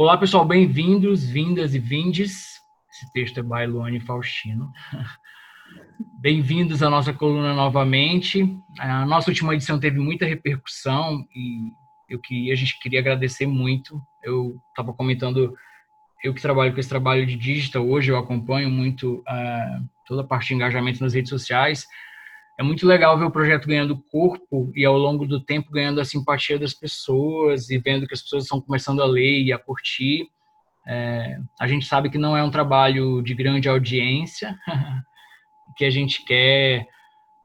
Olá, pessoal, bem-vindos, vindas e vindes. Esse texto é Luane Faustino. Bem-vindos à nossa coluna novamente. A nossa última edição teve muita repercussão e eu que a gente queria agradecer muito. Eu estava comentando, eu que trabalho com esse trabalho de digital hoje, eu acompanho muito uh, toda a parte de engajamento nas redes sociais é muito legal ver o projeto ganhando corpo e ao longo do tempo ganhando a simpatia das pessoas e vendo que as pessoas estão começando a ler e a curtir. É, a gente sabe que não é um trabalho de grande audiência, que a gente quer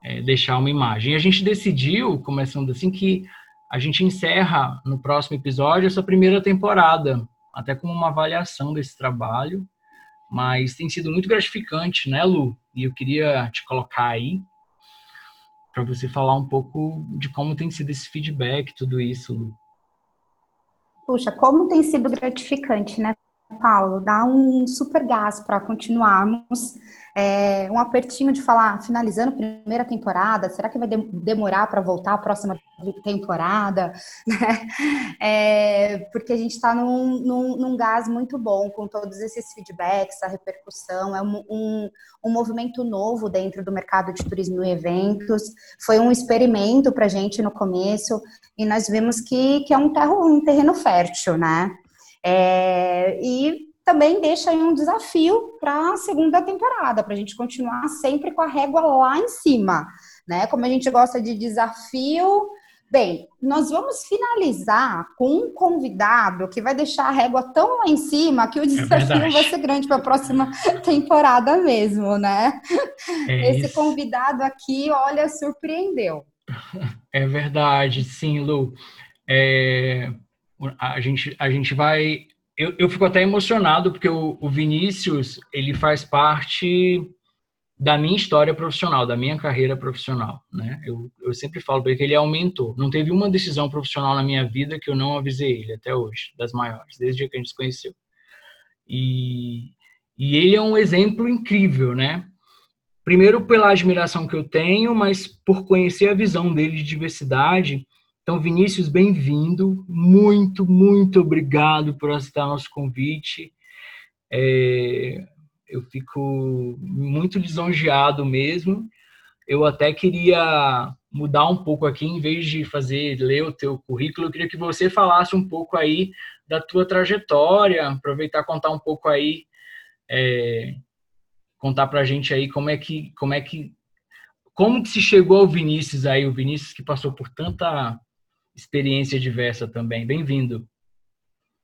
é, deixar uma imagem. A gente decidiu, começando assim, que a gente encerra no próximo episódio essa primeira temporada, até como uma avaliação desse trabalho, mas tem sido muito gratificante, né, Lu? E eu queria te colocar aí para você falar um pouco de como tem sido esse feedback, tudo isso. Puxa, como tem sido gratificante, né, Paulo? Dá um super gás para continuarmos é, um apertinho de falar, finalizando a primeira temporada, será que vai de demorar para voltar a próxima temporada? Né? É, porque a gente está num, num, num, gás muito bom com todos esses feedbacks, a repercussão, é um, um, um movimento novo dentro do mercado de turismo e eventos, foi um experimento para a gente no começo, e nós vimos que, que é um, terro, um terreno fértil, né? É, e também deixa aí um desafio para a segunda temporada, para a gente continuar sempre com a régua lá em cima, né? Como a gente gosta de desafio. Bem, nós vamos finalizar com um convidado que vai deixar a régua tão lá em cima que o é desafio é vai ser grande para a próxima temporada mesmo, né? É Esse isso. convidado aqui, olha, surpreendeu. É verdade, sim, Lu. É, a, gente, a gente vai eu, eu fico até emocionado porque o, o Vinícius ele faz parte da minha história profissional, da minha carreira profissional, né? Eu, eu sempre falo para ele que ele é um mentor. Não teve uma decisão profissional na minha vida que eu não avisei ele até hoje, das maiores, desde que a gente se conheceu. E, e ele é um exemplo incrível, né? Primeiro pela admiração que eu tenho, mas por conhecer a visão dele de diversidade então, Vinícius, bem-vindo. Muito, muito obrigado por aceitar nosso convite. É, eu fico muito lisonjeado mesmo. Eu até queria mudar um pouco aqui, em vez de fazer ler o teu currículo, eu queria que você falasse um pouco aí da tua trajetória, aproveitar contar um pouco aí, é, contar para a gente aí como é que como é que como que se chegou ao Vinícius aí, o Vinícius que passou por tanta experiência diversa também. Bem-vindo.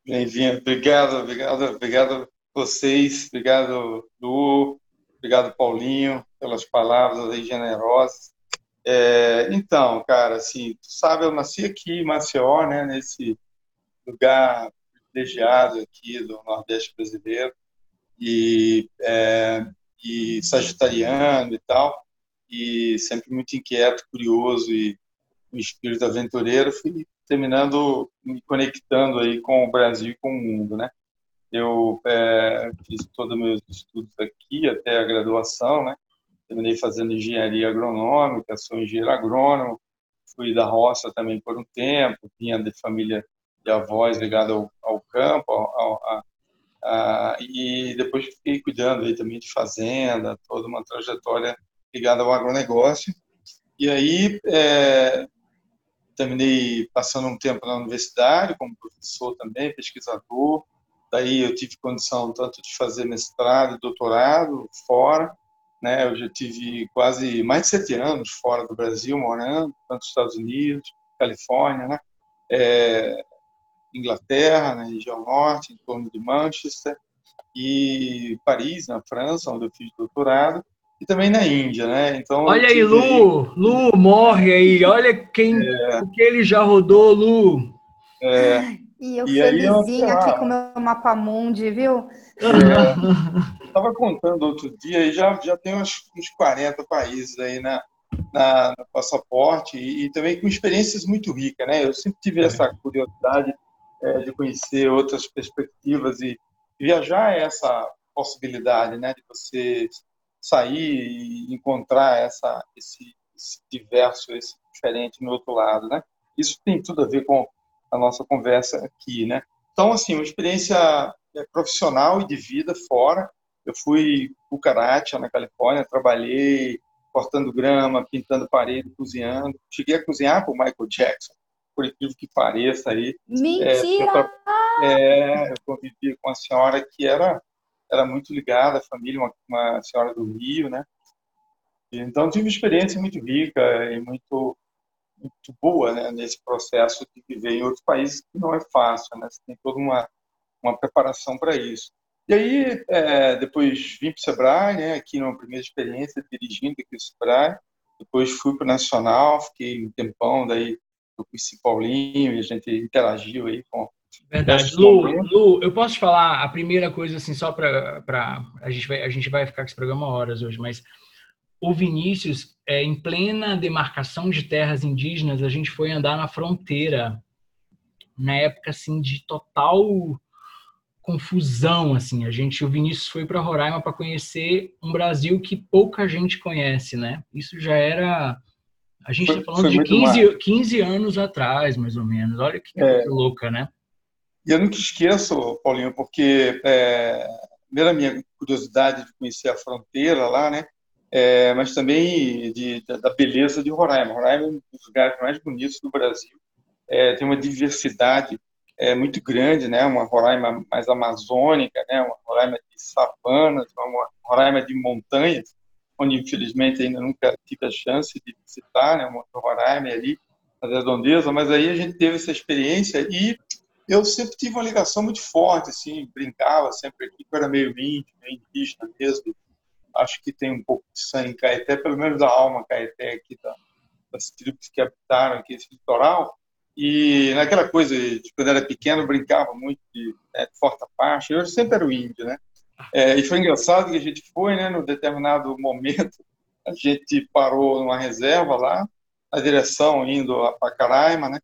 Bem-vindo. Obrigado, obrigado, obrigado vocês, obrigado, Lu, obrigado, Paulinho, pelas palavras aí generosas. É, então, cara, assim, tu sabe, eu nasci aqui em Maceió, né, nesse lugar privilegiado aqui do Nordeste brasileiro, e, é, e sagitariano e tal, e sempre muito inquieto, curioso e o espírito aventureiro, fui terminando me conectando aí com o Brasil e com o mundo, né? Eu é, fiz todos os meus estudos aqui até a graduação, né? Terminei fazendo engenharia agronômica, sou engenheiro agrônomo, fui da roça também por um tempo, vinha de família de avós ligada ao, ao campo, ao, ao, a, e depois fiquei cuidando aí também de fazenda, toda uma trajetória ligada ao agronegócio. E aí, é, terminei passando um tempo na universidade como professor também, pesquisador. Daí eu tive condição tanto de fazer mestrado doutorado fora, né? Eu já tive quase mais de sete anos fora do Brasil, morando, tanto nos Estados Unidos, Califórnia, né? É, Inglaterra, na região norte, em torno de Manchester, e Paris, na França, onde eu fiz doutorado e também na Índia, né? Então, olha aí, Lu, Lu morre aí, olha quem, é. o que ele já rodou, Lu. É. E eu e felizinha aí, aqui com o meu mapa mundi, viu? Estava é, contando outro dia e já, já tem uns, uns 40 países aí na, na, no passaporte e, e, também com experiências muito ricas, né? Eu sempre tive essa curiosidade é, de conhecer outras perspectivas e viajar é essa possibilidade, né? De você sair e encontrar essa, esse, esse diverso, esse diferente no outro lado, né? Isso tem tudo a ver com a nossa conversa aqui, né? Então, assim, uma experiência é, profissional e de vida fora. Eu fui Cucaracha, na Califórnia, trabalhei cortando grama, pintando parede, cozinhando. Cheguei a cozinhar com o Michael Jackson, por incrível que pareça aí. Mentira! É, eu, é, eu convivi com uma senhora que era, era muito ligada à família, uma, uma senhora do Rio, né? Então, tive uma experiência muito rica e muito, muito boa né, nesse processo de viver em outros países, que não é fácil, né? Você tem toda uma, uma preparação para isso. E aí, é, depois vim para o Sebrae, né, aqui numa primeira experiência dirigindo aqui o Sebrae. Depois fui para o Nacional, fiquei um tempão, daí eu conheci Paulinho e a gente interagiu aí com. Verdade. Lu, Lu, eu posso te falar a primeira coisa, assim, só para. A, gente vai, a gente vai ficar com esse programa horas hoje, mas o Vinícius, é, em plena demarcação de terras indígenas, a gente foi andar na fronteira, na época, assim, de total confusão, assim. A gente, o Vinícius foi para Roraima para conhecer um Brasil que pouca gente conhece, né? Isso já era a gente está falando de 15, 15 anos atrás, mais ou menos. Olha que é. coisa louca, né? E eu nunca esqueço, Paulinho, porque é, primeiro a minha curiosidade de conhecer a fronteira lá, né? É, mas também de, da beleza de Roraima. Roraima é um dos lugares mais bonitos do Brasil. É, tem uma diversidade é, muito grande, né? Uma Roraima mais amazônica, né? Uma Roraima de savanas, uma Roraima de montanhas, onde infelizmente ainda nunca tive a chance de visitar, né? Uma Roraima ali, a redondeza, mas aí a gente teve essa experiência e eu sempre tive uma ligação muito forte, assim, brincava sempre aqui, eu era meio índio, meio indígena mesmo, acho que tem um pouco de sangue caeté, pelo menos da alma caeté aqui, da, das tribos que habitaram aqui esse litoral, e naquela coisa, de quando era pequeno, brincava muito de, né, de Parte. Eu sempre era o índio, né? É, e foi engraçado que a gente foi, né? No determinado momento, a gente parou numa reserva lá, na direção indo a Pacaraima, né?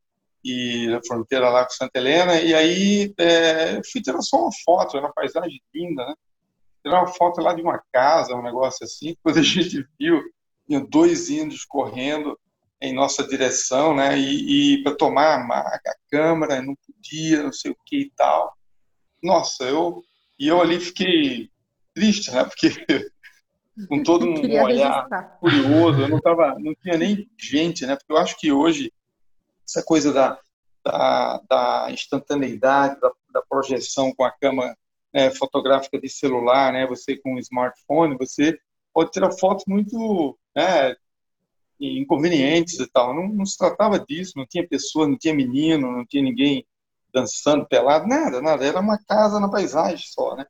E na fronteira lá com Santa Helena. E aí é, eu fui tirar só uma foto, era uma paisagem linda, né? Tirar uma foto lá de uma casa, um negócio assim. Quando a gente viu, tinha dois índios correndo em nossa direção, né? E, e para tomar a, a câmara, não podia, não sei o que e tal. Nossa, eu e eu ali fiquei triste, né? Porque com todo um olhar registrar. curioso, eu não tava, não tinha nem gente, né? Porque eu acho que hoje essa coisa da, da, da instantaneidade, da, da, projeção com a câmera né, fotográfica de celular, né? Você com um smartphone, você pode tirar fotos muito né, inconvenientes e tal. Não, não, se tratava disso, não tinha pessoa, não tinha menino, não tinha ninguém dançando pelado, nada, nada. Era uma casa na paisagem só, né?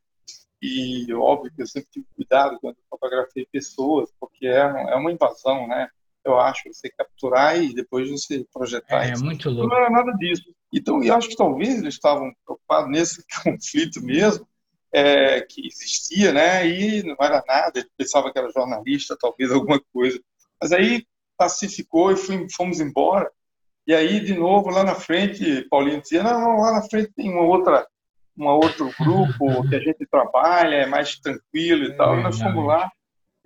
E óbvio que eu sempre tive cuidado quando fotografei pessoas, porque é, é uma invasão, né? Eu acho você capturar e depois você projetar. É, isso. muito louco. Não era nada disso. Então, eu acho que talvez eles estavam preocupados nesse conflito mesmo, é, que existia, né? E não era nada, ele pensava que era jornalista, talvez alguma coisa. Mas aí pacificou e fomos embora. E aí, de novo, lá na frente, Paulinho dizia, não, não lá na frente tem uma outra, uma outro grupo que a gente trabalha, é mais tranquilo e é tal. E nós fomos lá.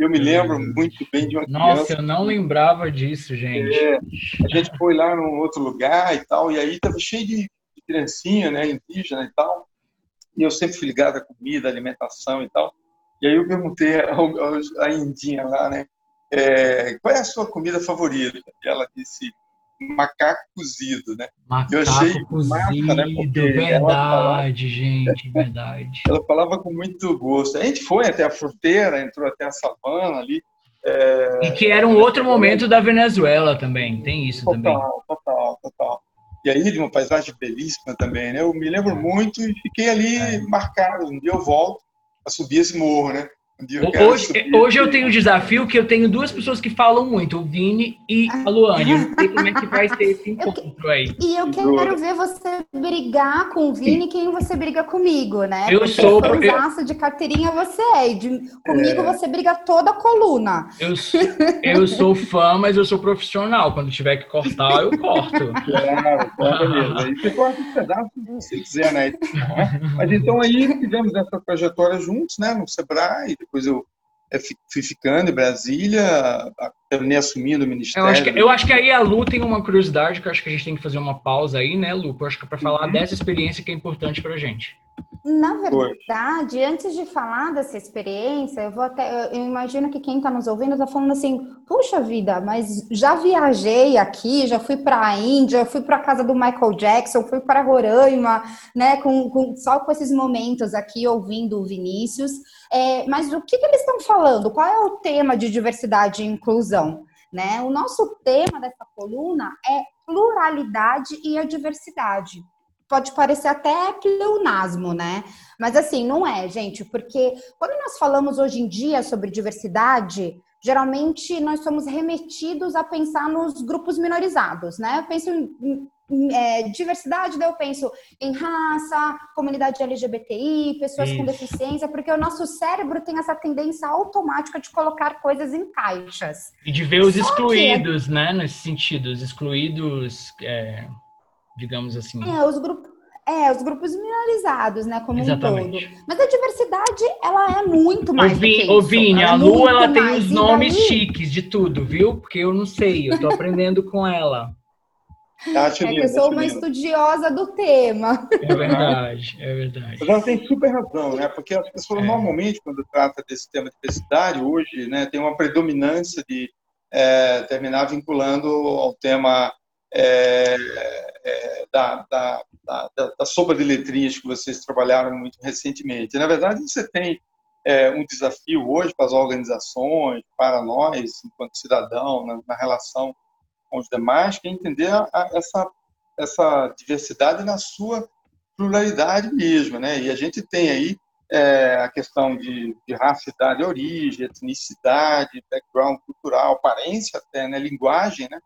Eu me lembro muito bem de uma Nossa, criança. eu não lembrava disso, gente. É, a gente foi lá num outro lugar e tal, e aí estava cheio de, de criancinha, né, indígena e tal. E eu sempre fui ligado à comida, à alimentação e tal. E aí eu perguntei à indinha lá, né, é, qual é a sua comida favorita? E ela disse macaco cozido, né? Macaco eu achei cozido, massa, né? verdade, falava, gente, verdade. Ela falava com muito gosto. A gente foi até a fronteira, entrou até a savana ali. É... E que era um outro momento da Venezuela também, tem isso total, também. Total, total, total. E aí de uma paisagem belíssima também, né? Eu me lembro muito e fiquei ali é. marcado. Um dia eu volto a subir esse morro, né? Hoje, hoje eu tenho um desafio que eu tenho duas pessoas que falam muito, o Vini e a Luane. Eu não sei como é que vai ser esse encontro aí. E eu quero ver você brigar com o Vini quem você briga comigo, né? Eu Porque sou... Eu... de carteirinha você é, e de, comigo é... você briga toda a coluna. Eu sou, eu sou fã, mas eu sou profissional. Quando tiver que cortar, eu corto. Claro, claro beleza. Aí você corta os pedaços se quiser, né? Mas então aí tivemos essa trajetória juntos, né? No Sebrae, depois eu fui ficando em Brasília, terminei assumindo o ministério. Eu acho, que, eu acho que aí a Lu tem uma curiosidade que eu acho que a gente tem que fazer uma pausa aí, né, Lu? Eu acho que é para falar uhum. dessa experiência que é importante para a gente. Na verdade, Foi. antes de falar dessa experiência, eu vou até. Eu imagino que quem está nos ouvindo está falando assim: puxa vida, mas já viajei aqui, já fui para a Índia, fui para a casa do Michael Jackson, fui para Roraima, né? Com, com, só com esses momentos aqui ouvindo o Vinícius. É, mas o que, que eles estão falando? Qual é o tema de diversidade e inclusão? Né? O nosso tema dessa coluna é pluralidade e a diversidade pode parecer até pleonasmo, né? Mas assim, não é, gente, porque quando nós falamos hoje em dia sobre diversidade, geralmente nós somos remetidos a pensar nos grupos minorizados, né? Eu penso em, em é, diversidade, daí eu penso em raça, comunidade LGBTI, pessoas Isso. com deficiência, porque o nosso cérebro tem essa tendência automática de colocar coisas em caixas. E de ver os Só excluídos, que... né? Nesse sentido, os excluídos. É digamos assim. É, os grupos. É, os grupos minorizados, né, como Exatamente. um todo. Mas a diversidade, ela é muito mais ô, Vini, ô, Vini, a Lu, ela tem os nomes daí... chiques de tudo, viu? Porque eu não sei, eu tô aprendendo com ela. Acho é que eu sou uma estudiosa do tema. É verdade, é verdade. Mas ela tem super razão, né? Porque as pessoas é. normalmente, quando trata desse tema de diversidade, hoje, né, tem uma predominância de é, terminar vinculando ao tema é, é, da, da, da, da sopa de letrinhas que vocês trabalharam muito recentemente. Na verdade, você tem é, um desafio hoje para as organizações, para nós, enquanto cidadão, na, na relação com os demais, que é entender a, a, essa, essa diversidade na sua pluralidade mesmo. Né? E a gente tem aí é, a questão de, de raça, idade, origem, etnicidade, background cultural, aparência até, né? linguagem, né?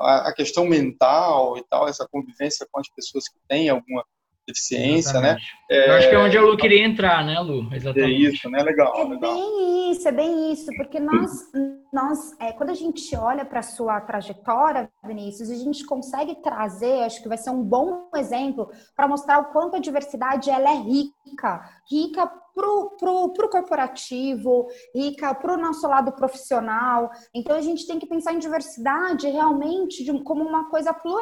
A, questão mental e tal, essa convivência com as pessoas que têm alguma deficiência, né? Exatamente. né? Eu acho que é onde a Lu queria entrar, né, Lu? Exatamente. É isso, né? Legal. É legal. bem isso, é bem isso, porque nós, nós é, quando a gente olha para a sua trajetória, Vinícius, a gente consegue trazer, acho que vai ser um bom exemplo para mostrar o quanto a diversidade ela é rica, rica pro, pro, pro corporativo, rica pro nosso lado profissional. Então a gente tem que pensar em diversidade realmente de, como uma coisa plural.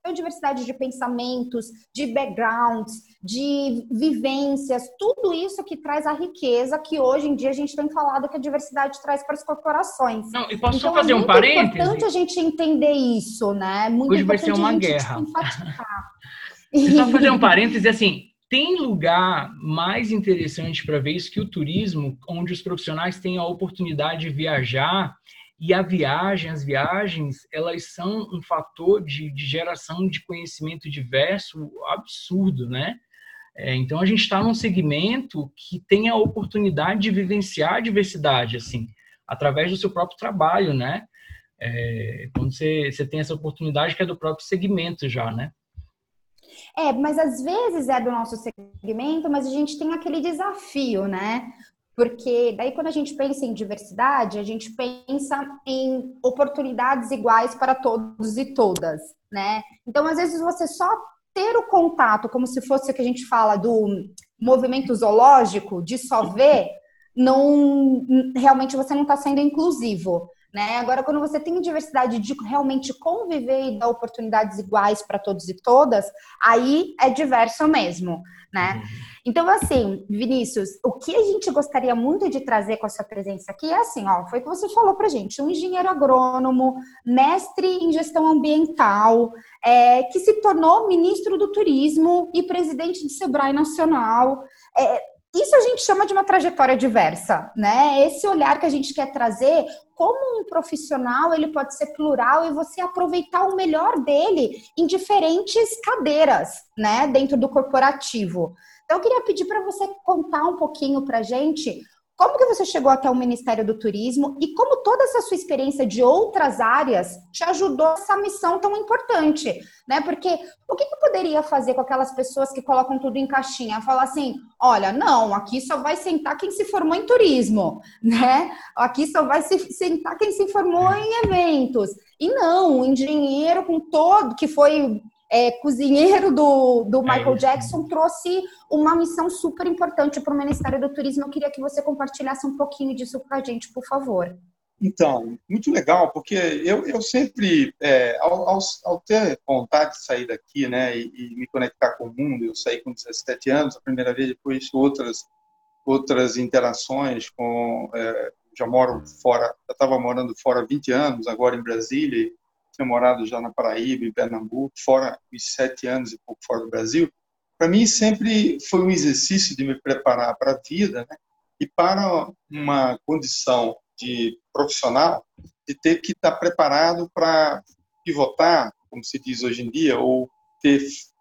Então, diversidade de pensamentos, de backgrounds, de vivências, tudo isso que traz a riqueza que hoje em dia a gente tem falado que a diversidade traz para as corporações. Não, e posso então, só fazer é um parênteses? É importante a gente entender isso, né? Muito hoje vai ser uma guerra. Só fazer um parêntese assim, tem lugar mais interessante para ver isso que o turismo, onde os profissionais têm a oportunidade de viajar e a viagem, as viagens, elas são um fator de, de geração de conhecimento diverso absurdo, né? É, então a gente está num segmento que tem a oportunidade de vivenciar a diversidade, assim, através do seu próprio trabalho, né? É, quando você, você tem essa oportunidade que é do próprio segmento já, né? É, mas às vezes é do nosso segmento, mas a gente tem aquele desafio, né? Porque daí quando a gente pensa em diversidade, a gente pensa em oportunidades iguais para todos e todas, né? Então, às vezes você só ter o contato, como se fosse o que a gente fala do movimento zoológico, de só ver, não realmente você não está sendo inclusivo. Né? Agora, quando você tem diversidade de realmente conviver e dar oportunidades iguais para todos e todas, aí é diverso mesmo, né? Uhum. Então, assim, Vinícius, o que a gente gostaria muito de trazer com a sua presença aqui é assim, ó, foi o que você falou para gente, um engenheiro agrônomo, mestre em gestão ambiental, é, que se tornou ministro do turismo e presidente de Sebrae Nacional. É, isso a gente chama de uma trajetória diversa, né? Esse olhar que a gente quer trazer, como um profissional ele pode ser plural e você aproveitar o melhor dele em diferentes cadeiras, né, dentro do corporativo. Então eu queria pedir para você contar um pouquinho para gente como que você chegou até o Ministério do Turismo e como toda essa sua experiência de outras áreas te ajudou nessa missão tão importante, né? Porque o que, que poderia fazer com aquelas pessoas que colocam tudo em caixinha? Falar assim, olha, não, aqui só vai sentar quem se formou em turismo, né? Aqui só vai se sentar quem se formou em eventos. E não, o engenheiro com todo, que foi é, cozinheiro do, do é Michael é Jackson, trouxe uma missão super importante para o Ministério do Turismo. Eu queria que você compartilhasse um pouquinho disso com a gente, por favor. Então, muito legal, porque eu, eu sempre, é, ao, ao, ao, ter vontade de sair daqui né, e, e, me conectar com o mundo, eu saí com 17 anos, a primeira vez, depois outras, outras interações com. É, já moro fora, já estava morando fora há 20 anos, agora em Brasília, morado já na Paraíba, em Pernambuco, fora os sete anos e pouco fora do Brasil. Para mim, sempre foi um exercício de me preparar para a vida né, e para uma condição de profissional de ter que estar preparado para pivotar, como se diz hoje em dia, ou ter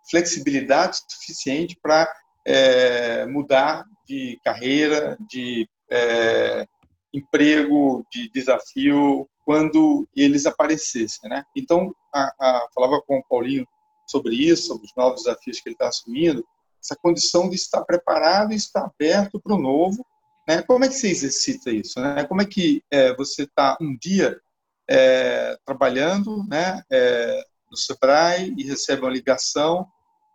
flexibilidade suficiente para é, mudar de carreira, de é, emprego, de desafio, quando eles aparecessem. Né? Então, a, a, falava com o Paulinho sobre isso, sobre os novos desafios que ele está assumindo, essa condição de estar preparado e estar aberto para o novo né? Como é que você exercita isso? Né? Como é que é, você está um dia é, trabalhando né, é, no Sebrae e recebe uma ligação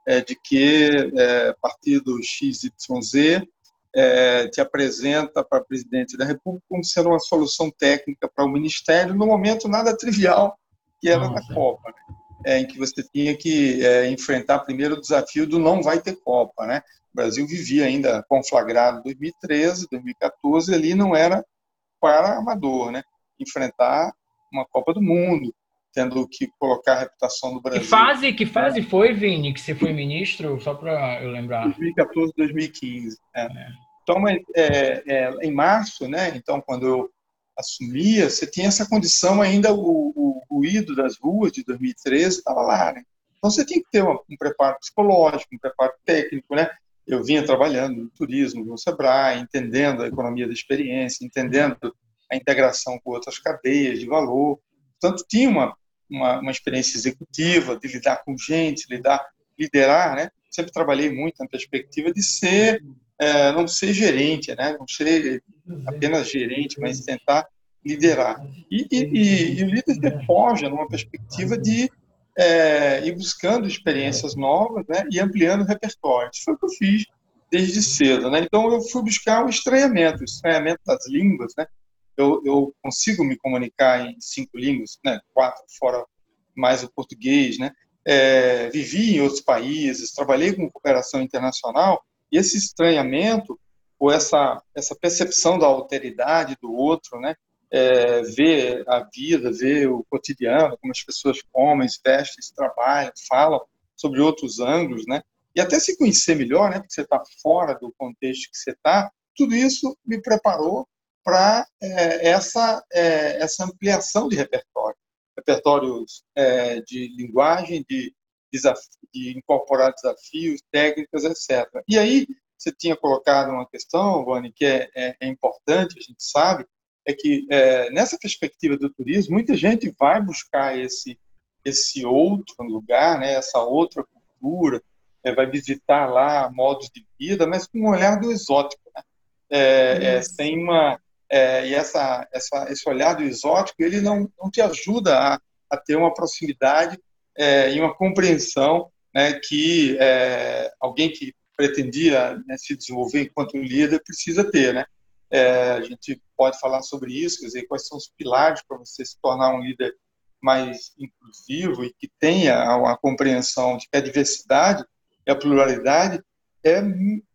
é, de que é, partido XYZ é, te apresenta para presidente da República como sendo uma solução técnica para o ministério, no momento nada trivial que era Nossa. na Copa, né? em que você tinha que enfrentar primeiro o desafio do não vai ter Copa, né? O Brasil vivia ainda conflagrado em 2013, 2014, ali não era para amador, né? Enfrentar uma Copa do Mundo, tendo que colocar a reputação do Brasil. Que fase, que fase foi, Vini, que você foi ministro? Só para eu lembrar. 2014, 2015. É. É. Então, é, é, em março, né? Então, quando eu assumia, você tinha essa condição ainda, o, o ruído das ruas de 2013 estava lá, né? Então, você tinha que ter um, um preparo psicológico, um preparo técnico, né? eu vinha trabalhando no turismo, no Sebrae, entendendo a economia da experiência, entendendo a integração com outras cadeias de valor. Portanto, tinha uma, uma, uma experiência executiva de lidar com gente, lidar, liderar, né? Sempre trabalhei muito na perspectiva de ser, é, não ser gerente, né? Não ser apenas gerente, mas tentar liderar. E, e, e, e o líder se forja numa perspectiva de é, ir buscando experiências novas né, e ampliando o repertório. Isso foi o que eu fiz desde cedo. Né? Então, eu fui buscar o estranhamento, o estranhamento das línguas. Né? Eu, eu consigo me comunicar em cinco línguas, né? quatro fora mais o português. Né? É, vivi em outros países, trabalhei com cooperação internacional, e esse estranhamento, ou essa, essa percepção da alteridade do outro, né? é, ver a vida, ver o cotidiano, como as pessoas comem, vestem, trabalham, falam sobre outros ângulos, né? E até se conhecer melhor, né? Porque você está fora do contexto que você está. Tudo isso me preparou para é, essa é, essa ampliação de repertório, repertórios é, de linguagem, de, de incorporar desafios, técnicas, etc. E aí você tinha colocado uma questão, Vani, que é, é, é importante, a gente sabe, é que é, nessa perspectiva do turismo, muita gente vai buscar esse esse outro lugar, né, essa outra cultura, vai visitar lá modos de vida, mas com um olhar do exótico, né? É, é sem uma é, e essa, essa esse olhar do exótico ele não, não te ajuda a, a ter uma proximidade é, e uma compreensão né, que alguém que pretendia né, se desenvolver enquanto líder precisa ter, né? É, a gente pode falar sobre isso, quer dizer, quais são os pilares para você se tornar um líder mais inclusivo e que tenha a compreensão de que a diversidade e a pluralidade é,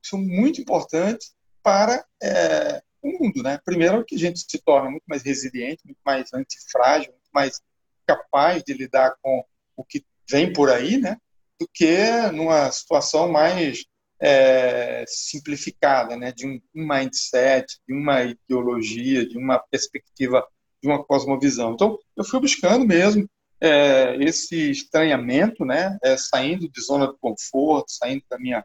são muito importantes para é, o mundo. Né? Primeiro, que a gente se torna muito mais resiliente, muito mais antifrágil, muito mais capaz de lidar com o que vem por aí, né? do que numa situação mais é, simplificada, né, de um, um, mindset, de uma ideologia, de uma perspectiva, de uma cosmovisão. Então, eu fui buscando mesmo é, esse estranhamento, né, é, saindo de zona de conforto, saindo da minha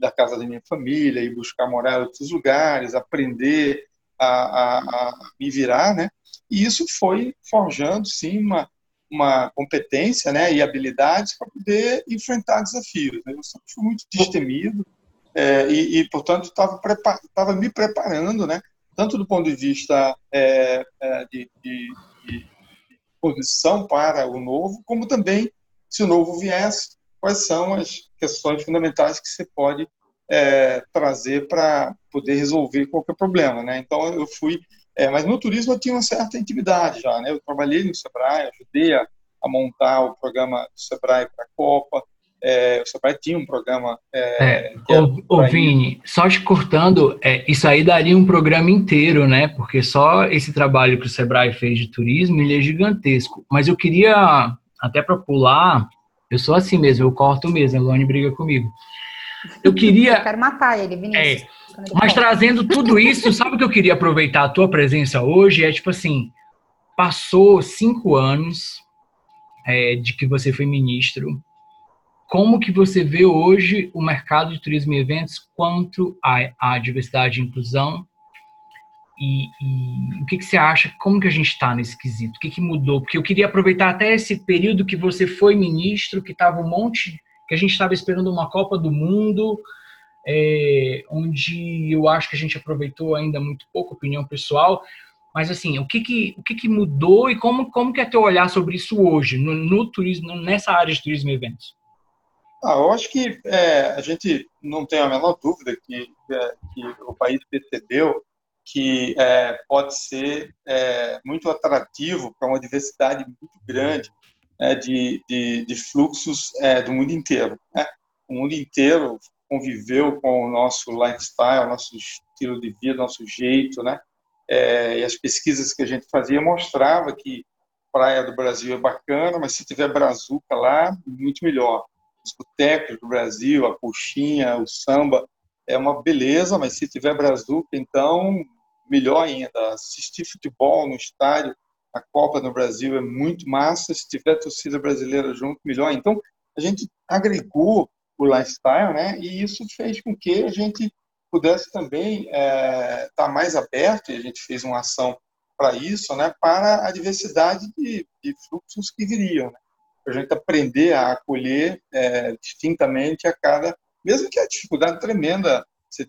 da casa da minha família e buscar morar em outros lugares, aprender a, a, a me virar, né? E isso foi forjando, sim, uma, uma competência né, e habilidades para poder enfrentar desafios. Né? Eu sempre fui muito destemido é, e, e, portanto, estava me preparando, né, tanto do ponto de vista é, é, de, de, de, posição para o novo, como também, se o novo viesse, quais são as questões fundamentais que você pode é, trazer para poder resolver qualquer problema, né? Então eu fui, é, mas no turismo eu tinha uma certa intimidade já, né? Eu trabalhei no Sebrae, ajudei a, a montar o programa do Sebrae para a Copa. É, o Sebrae tinha um programa. É, é, ô, Vini, só te cortando, é, isso aí daria um programa inteiro, né? Porque só esse trabalho que o Sebrae fez de turismo ele é gigantesco. Mas eu queria, até para pular, eu sou assim mesmo, eu corto mesmo, a Luane briga comigo. Eu queria. Eu quero matar ele, Vinícius. É, mas trazendo tudo isso, sabe o que eu queria aproveitar a tua presença hoje? É tipo assim: passou cinco anos é, de que você foi ministro. Como que você vê hoje o mercado de turismo e eventos quanto à, à diversidade e inclusão? E, e, o que, que você acha? Como que a gente está nesse quesito? O que, que mudou? Porque eu queria aproveitar até esse período que você foi ministro, que estava um monte que a gente estava esperando uma Copa do Mundo, é, onde eu acho que a gente aproveitou ainda muito pouco, opinião pessoal, mas assim, o que que, o que, que mudou e como, como que é teu olhar sobre isso hoje, no, no turismo, nessa área de turismo e eventos? Ah, eu acho que é, a gente não tem a menor dúvida que, é, que o país percebeu que é, pode ser é, muito atrativo para uma diversidade muito grande é, de, de, de, fluxos é, do mundo inteiro. Né? O mundo inteiro conviveu com o nosso lifestyle, nosso estilo de vida, nosso jeito, né? É, e as pesquisas que a gente fazia mostrava que praia do Brasil é bacana, mas se tiver brazuca lá, muito melhor. Os botecos do Brasil, a coxinha, o samba, é uma beleza, mas se tiver brazuca, então melhor ainda. Assistir futebol no estádio a Copa no Brasil é muito massa, se tiver torcida brasileira junto, melhor. Então, a gente agregou o lifestyle, né? E isso fez com que a gente pudesse também estar é, tá mais aberto, e a gente fez uma ação para isso, né? Para a diversidade de, de fluxos que viriam, né? A gente aprender a acolher é, distintamente a cada, mesmo que a dificuldade tremenda,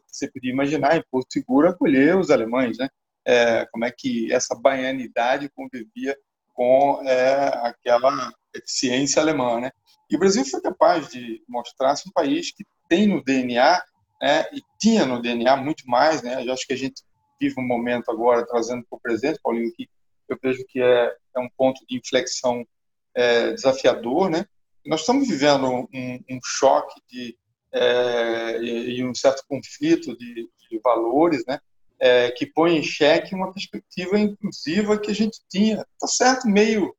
você, podia imaginar em Porto Seguro acolher os alemães, né? é, como é que essa baianidade convivia com é, aquela eficiência alemã, né? E o Brasil foi capaz de mostrar-se um país que tem no DNA, né, e tinha no DNA muito mais, né? Eu acho que a gente vive um momento agora, trazendo para o presente, Paulinho, que eu vejo que é, é um ponto de inflexão é, desafiador, né? Nós estamos vivendo um, um choque de, é, e, e, um certo conflito de, de valores, né? é, que põe em xeque uma perspectiva inclusiva que a gente tinha. Está certo, meio,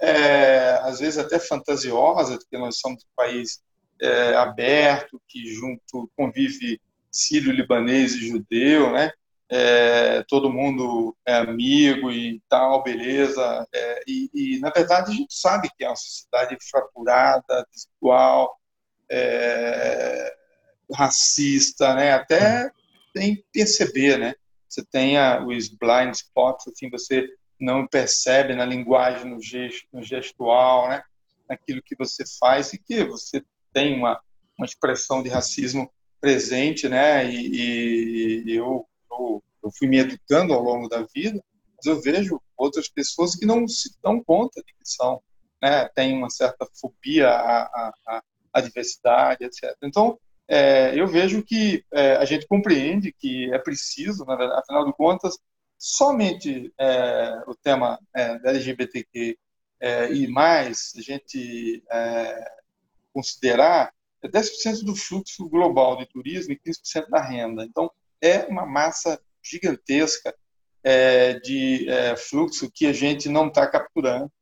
é, às vezes até fantasiosa, porque nós somos um país é, aberto, que junto convive sírio-libanês e judeu, né? É, todo mundo é amigo e tal, beleza. É, e, e, na verdade, a gente sabe que é uma sociedade fraturada, desigual, é, racista, né? Até sem perceber, né? Você tem a, os blind spots, assim, você não percebe na linguagem, no, gesto, no gestual, né? Naquilo que você faz e que você tem uma, uma expressão de racismo presente, né? E, e eu, eu, eu, fui me educando ao longo da vida, mas eu vejo outras pessoas que não se dão conta de que são, né? Tem uma certa fobia à, à, à diversidade, etc. Então, é, eu vejo que é, a gente compreende que é preciso, verdade, afinal de contas, somente é, o tema é, da LGBTQ é, e mais, a gente é, considerar é 10% do fluxo global de turismo e 15% da renda. Então, é uma massa gigantesca de fluxo que a gente não está capturando.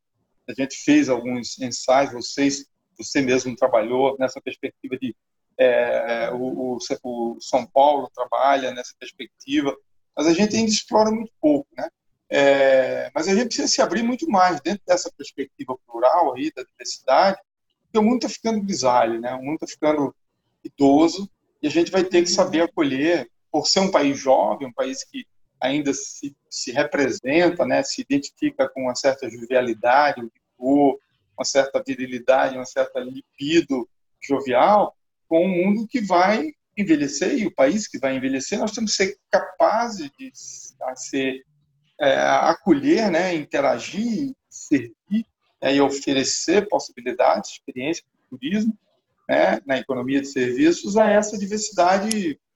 A gente fez alguns ensaios, vocês, você mesmo trabalhou nessa perspectiva de é, o, o, São Paulo trabalha nessa perspectiva, mas a gente ainda explora muito pouco, né? É, mas a gente precisa se abrir muito mais dentro dessa perspectiva plural aí da diversidade, porque o mundo está ficando grisalho, né? O mundo está ficando idoso e a gente vai ter que saber acolher, por ser um país jovem, um país que ainda se, se representa, né? Se identifica com uma certa jovialidade, um vigor, uma certa virilidade, uma certa libido jovial, com um mundo que vai envelhecer e o país que vai envelhecer, nós temos que ser capazes de ser, é, acolher, né, interagir, servir é, e oferecer possibilidades, experiência turismo né, na economia de serviços a essa diversidade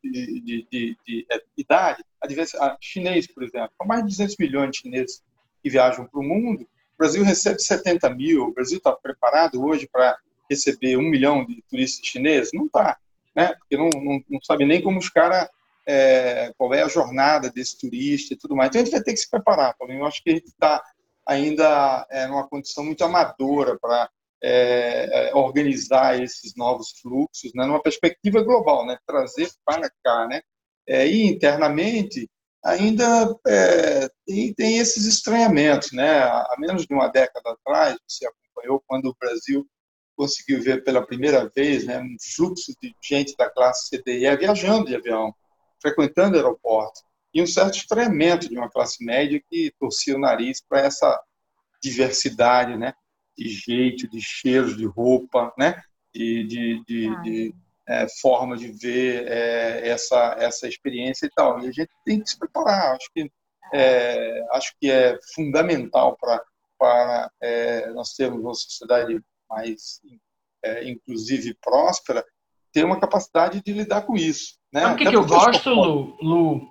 de, de, de, de idade. A diversidade, a chinês, por exemplo, são mais de 200 milhões de chineses que viajam para o mundo. Brasil recebe 70 mil. O Brasil está preparado hoje para receber um milhão de turistas chineses? Não está, né? Porque não, não, não sabe nem como os caras é, qual é a jornada desse turista e tudo mais. Então a gente vai ter que se preparar, Paulinho. Eu acho que a gente está ainda é, numa condição muito amadora para é, é, organizar esses novos fluxos, né, numa perspectiva global, né, trazer para cá, né, é, e internamente ainda é, tem, tem, esses estranhamentos, né, há menos de uma década atrás você acompanhou quando o Brasil conseguiu ver pela primeira vez, né, um fluxo de gente da classe CDE viajando de avião, frequentando aeroportos e um certo estranhamento de uma classe média que torcia o nariz para essa diversidade, né? De jeito, de cheiros, de roupa, né? De, de, de, de é, forma de ver é, essa essa experiência e tal. E a gente tem que se preparar. Acho que é, acho que é fundamental para para é, nós termos uma sociedade mais é, inclusive e próspera, ter uma capacidade de lidar com isso. Né? Sabe o que, que eu gosto, Lu? Lu?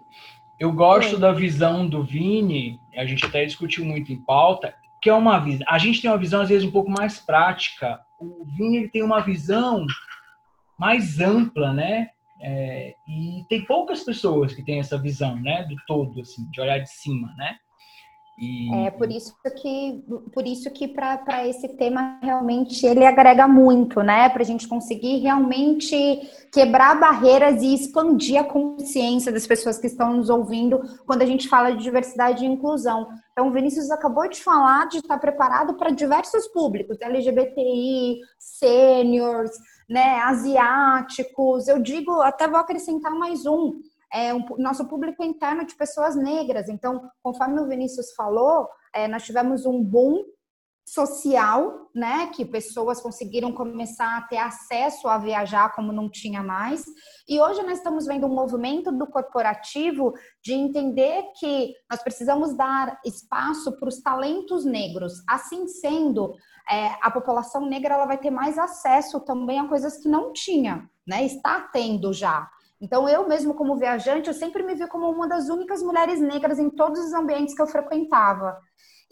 Eu gosto da visão do Vini, a gente até discutiu muito em pauta, que é uma visão. A gente tem uma visão, às vezes, um pouco mais prática. O Vini ele tem uma visão mais ampla, né? É, e tem poucas pessoas que têm essa visão, né? Do todo, assim, de olhar de cima, né? E... É por isso que, por isso que para esse tema realmente ele agrega muito, né? Para a gente conseguir realmente quebrar barreiras e expandir a consciência das pessoas que estão nos ouvindo quando a gente fala de diversidade e inclusão. Então, o Vinícius acabou de falar de estar preparado para diversos públicos, LGBTI, sêniors, né, asiáticos. Eu digo, até vou acrescentar mais um é, um, nosso público interno de pessoas negras. Então, conforme o Vinícius falou, é, nós tivemos um boom social, né, que pessoas conseguiram começar a ter acesso a viajar como não tinha mais. E hoje nós estamos vendo um movimento do corporativo de entender que nós precisamos dar espaço para os talentos negros. Assim sendo, é, a população negra ela vai ter mais acesso também a coisas que não tinha, né? Está tendo já. Então, eu mesmo como viajante, eu sempre me vi como uma das únicas mulheres negras em todos os ambientes que eu frequentava.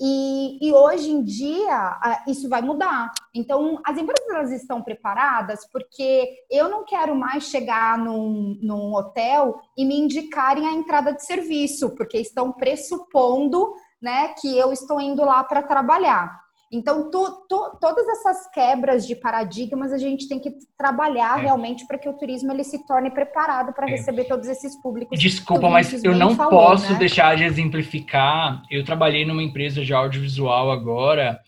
E, e, hoje em dia isso vai mudar. Então, as empresas elas estão preparadas porque eu não quero mais chegar num, num hotel e me indicarem a entrada de serviço, porque estão pressupondo né, que eu estou indo lá para trabalhar. Então, tu, tu, todas essas quebras de paradigmas a gente tem que trabalhar é. realmente para que o turismo ele se torne preparado para é. receber todos esses públicos. Desculpa, mas eu não falou, posso né? deixar de exemplificar. Eu trabalhei numa empresa de audiovisual agora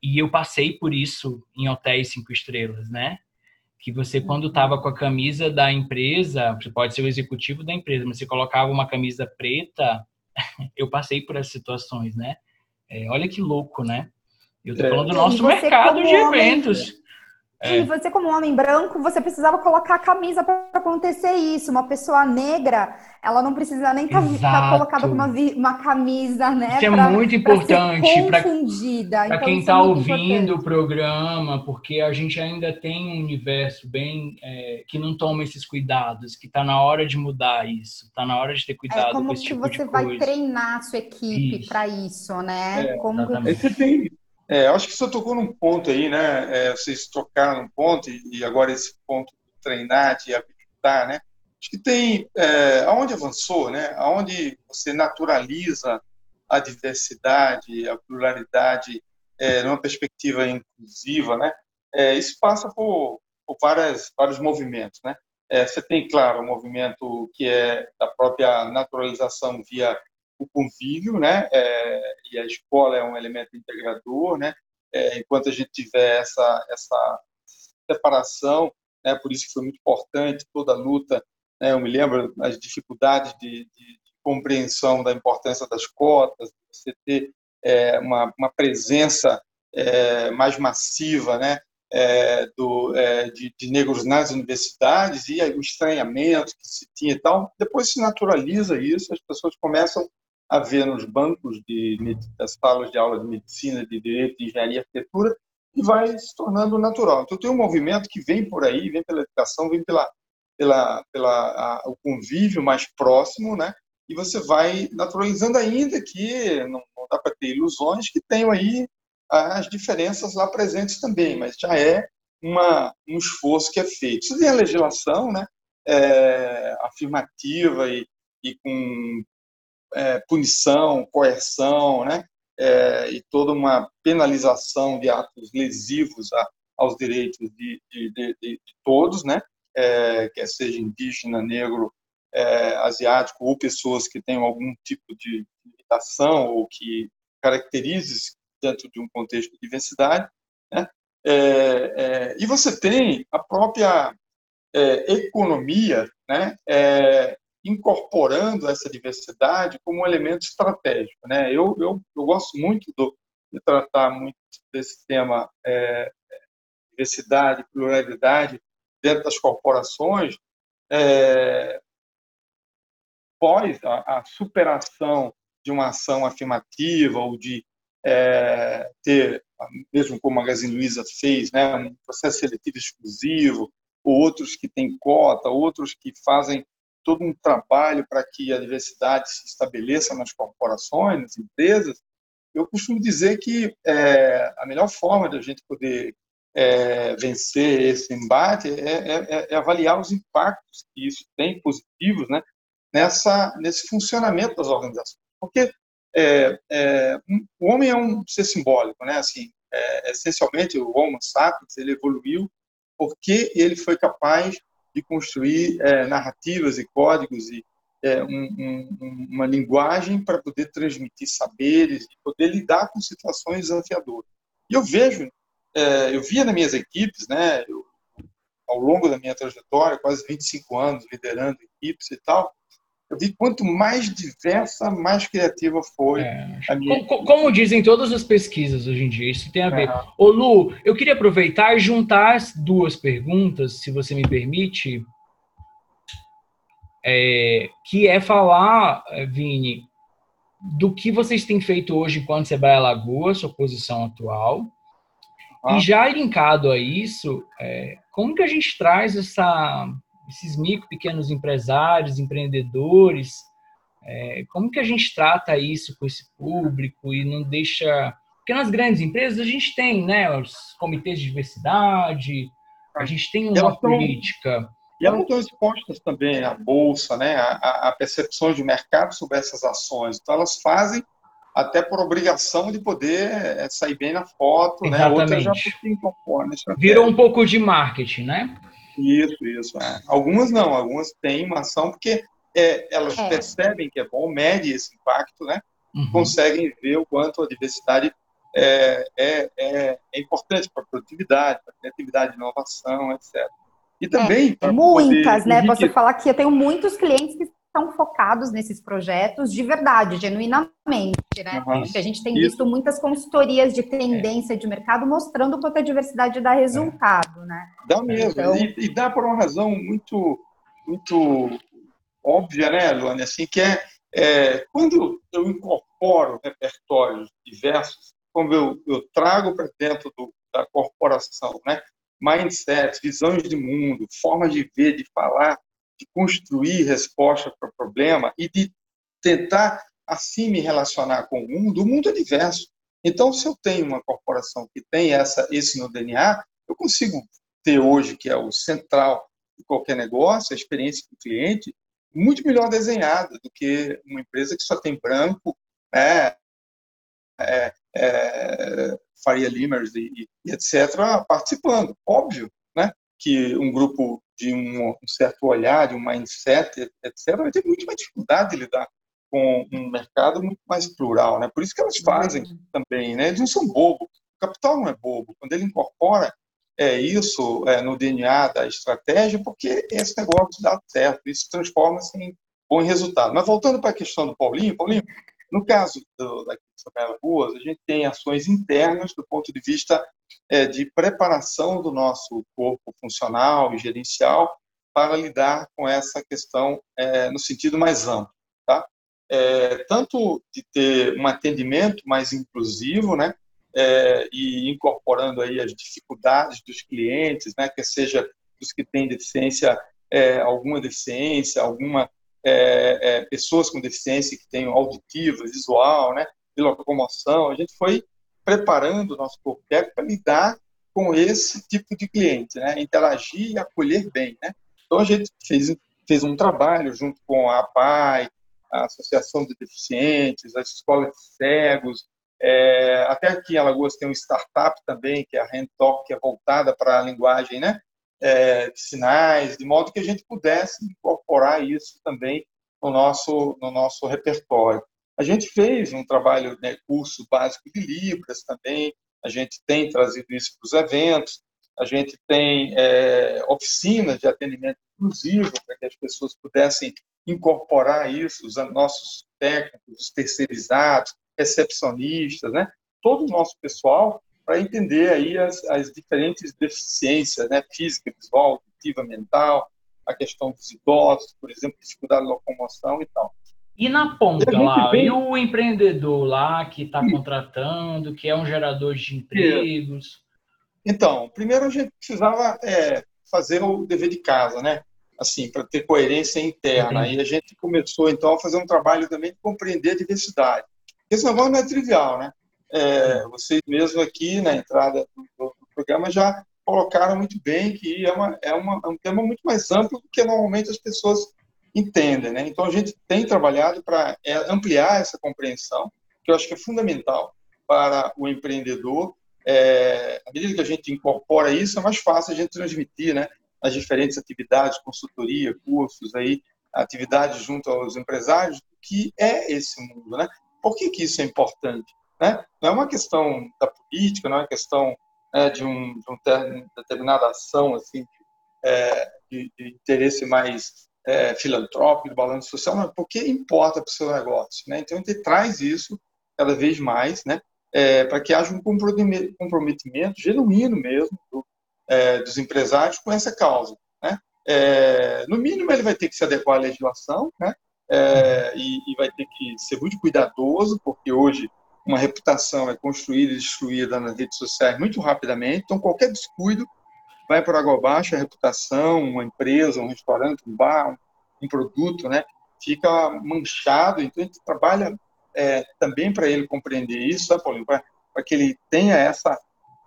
e eu passei por isso em hotéis cinco estrelas, né? Que você, quando estava uhum. com a camisa da empresa, você pode ser o executivo da empresa, mas você colocava uma camisa preta, eu passei por essas situações, né? É, olha que louco, né? Eu estou é. falando do nosso mercado de eventos. É. E você, como homem branco, você precisava colocar a camisa para acontecer isso. Uma pessoa negra, ela não precisa nem estar tá, tá colocada com uma, uma camisa, né? Isso é pra, é muito importante para então, quem está é ouvindo importante. o programa, porque a gente ainda tem um universo bem é, que não toma esses cuidados, que está na hora de mudar isso, está na hora de ter cuidado é com esse tipo de coisa. Como que você vai treinar a sua equipe para isso, né? É, como exatamente. que... É, acho que você tocou num ponto aí, né? É, vocês tocaram num ponto, e, agora esse ponto de treinar, de habilitar, né? Acho que tem, é, aonde avançou, né? Aonde você naturaliza a diversidade, a pluralidade é, numa perspectiva inclusiva, né? É, isso passa por, por várias, vários movimentos, né? É, você tem, claro, o um movimento que é da própria naturalização via o convívio, né? É, e a escola é um elemento integrador, né? É, enquanto a gente tiver essa essa separação, né? Por isso que foi muito importante toda a luta. Né? Eu me lembro as dificuldades de, de, compreensão da importância das cotas, você ter é, uma, uma presença é, mais massiva, né? É, do, é, de, de, negros nas universidades e o estranhamento que se tinha e tal. Depois se naturaliza isso, as pessoas começam a ver nos bancos de, das salas de aula de medicina, de direito, de engenharia arquitetura, e vai se tornando natural. Então, tem um movimento que vem por aí, vem pela educação, vem pela, pela, pela a, o convívio mais próximo, né? E você vai naturalizando ainda que não, não dá para ter ilusões que tenham aí as diferenças lá presentes também, mas já é uma, um esforço que é feito. Isso tem a legislação, né? É, afirmativa e, e com é, punição, coerção, né? É, e toda uma penalização de atos lesivos a, aos direitos de, de, de, de todos, né? É, quer seja indígena, negro, é, asiático ou pessoas que tenham algum tipo de limitação ou que caracterize dentro de um contexto de diversidade, né? É, é, e você tem a própria economia, né? Incorporando essa diversidade como um elemento estratégico. Né? Eu, eu, eu gosto muito do, de tratar muito desse tema é, diversidade, pluralidade dentro das corporações, é, pós a, a, superação de uma ação afirmativa ou de é, ter, mesmo como a Magazine Luiza fez, né, um processo seletivo exclusivo, ou outros que têm cota, outros que fazem todo um trabalho para que a diversidade se estabeleça nas corporações, nas empresas, eu costumo dizer que é, a melhor forma de a gente poder é, vencer esse embate é, é, é, avaliar os impactos que isso tem positivos né, nessa, nesse funcionamento das organizações. Porque é, é, um, o homem é um ser simbólico, né? Assim, essencialmente o Homo sapiens ele evoluiu porque ele foi capaz de construir é, narrativas e códigos e é, um, um, uma linguagem para poder transmitir saberes e poder lidar com situações desafiadoras. E eu vejo, é, eu via nas minhas equipes, né, eu, ao longo da minha trajetória, quase 25 anos liderando equipes e tal, eu vi quanto mais diversa, mais criativa foi é, a minha. Como, como, dizem todas as pesquisas hoje em dia, isso tem a ver. É. Ô Lu, eu queria aproveitar e juntar as duas perguntas, se você me permite. É, que é falar, é, Vini, do que vocês têm feito hoje enquanto Sebrae Lagoa, sua posição atual. Ah. E já linkado a isso, é, como que a gente traz essa esses micro, pequenos empresários, empreendedores, é, como que a gente trata isso com esse público e não deixa... Porque nas grandes empresas a gente tem né, os comitês de diversidade, a gente tem uma política... E elas estão expostas também à bolsa, né, a, a percepções de mercado sobre essas ações. Então, elas fazem até por obrigação de poder é, sair bem na foto, Exatamente. né? Outras já incorporam. Virou um pouco de marketing, né? Isso, isso. É. Algumas não, algumas têm uma ação porque é, elas é. percebem que é bom, medem esse impacto, né? Uhum. Conseguem ver o quanto a diversidade é, é, é, é importante para a produtividade, para a criatividade, inovação, etc. E também. É, muitas, né? Posso falar que eu tenho muitos clientes que estão focados nesses projetos de verdade, genuinamente, né? Uhum. Porque a gente tem Isso. visto muitas consultorias de tendência de mercado mostrando o quanto a diversidade dá resultado, é. né? Dá mesmo, então... e, e, dá por uma razão muito, muito óbvia, né, Luane? Assim, que é, é quando eu incorporo repertórios diversos, como eu, eu trago para dentro do, da corporação, né? Mindset, visões de mundo, formas de ver, de falar, de construir resposta para o problema e de tentar assim me relacionar com o mundo, o mundo é diverso. Então, se eu tenho uma corporação que tem essa, esse no DNA, eu consigo ter hoje, que é o central de qualquer negócio, a experiência do cliente, muito melhor desenhada do que uma empresa que só tem branco, né, é, é, Faria Limers e, e, etc., participando. Óbvio né, que um grupo de um, um, certo olhar, de um mindset, etc., vai ter muito mais dificuldade de lidar com um mercado muito mais plural, né? Por isso que elas fazem uhum. também, né? Eles não são bobos. O capital não é bobo. Quando ele incorpora é, isso é, no DNA da estratégia, porque esse negócio dá certo, isso transforma-se em bom resultado. Mas voltando para a questão do Paulinho, Paulinho, no caso do, da Isabela Ruas, a gente tem ações internas do ponto de vista é, de preparação do nosso corpo funcional e gerencial para lidar com essa questão é, no sentido mais amplo, tá? É, tanto de ter um atendimento mais inclusivo, né? é, e incorporando aí as dificuldades dos clientes, né, que seja os que têm deficiência, é, alguma deficiência, alguma é, é pessoas com deficiência que tenham auditiva, visual, né, de locomoção, a gente foi preparando o nosso corpo técnico para lidar com esse tipo de cliente, né, interagir e acolher bem, né. Então a gente fez fez um trabalho junto com a APAI, a Associação de Deficientes, as escolas de cegos, é, até aqui em Alagoas tem um startup também, que é a Handtalk, que é voltada para a linguagem né, é, de sinais, de modo que a gente pudesse incorporar isso também no nosso, no nosso repertório. A gente fez um trabalho, né, curso básico de Libras também, a gente tem trazido isso para os eventos, a gente tem é, oficinas de atendimento inclusivo para que as pessoas pudessem incorporar isso, os nossos técnicos, os terceirizados, recepcionistas, né? todo o nosso pessoal para entender aí as, as, diferentes deficiências, né? física, visual, auditiva, mental, a questão dos idosos, por exemplo, dificuldade de locomoção e tal. E na ponta lá, vem... e o empreendedor lá que está contratando, que é um gerador de empregos? Então, primeiro a gente precisava é, fazer o dever de casa, né? Assim, para ter coerência interna. Uhum. E a gente começou, então, a fazer um trabalho também de compreender a diversidade. Esse negócio não é trivial, né? É, vocês mesmo aqui na entrada do, do, programa já colocaram muito bem que é, uma, é, uma, é um tema muito mais amplo do que normalmente as pessoas entendem, né? Então a gente tem trabalhado para é, ampliar essa compreensão, que eu acho que é fundamental para o empreendedor. É, à medida que a gente incorpora isso, é mais fácil a gente transmitir, né? As diferentes atividades, consultoria, cursos aí, atividades junto aos empresários, que é esse mundo, né? Por que, que isso é importante? Né? Não é uma questão da política, não é uma questão né, de, um, de uma determinada ação assim, é, de, de, interesse mais é, filantrópico, de balanço social, mas porque importa para o seu negócio. Né? Então, gente traz isso cada vez mais né, é, para que haja um comprometimento genuíno mesmo do, é, dos empresários com essa causa. Né? É, no mínimo, ele vai ter que se adequar à legislação, né? é, e, e, vai ter que ser muito cuidadoso, porque hoje uma reputação é construída e destruída nas redes sociais muito rapidamente, então qualquer descuido vai por água abaixo a reputação, uma empresa, um restaurante, um bar, um, produto, né, fica manchado, então a gente trabalha é, também para ele compreender isso, sabe, Paulinho, para que ele tenha essa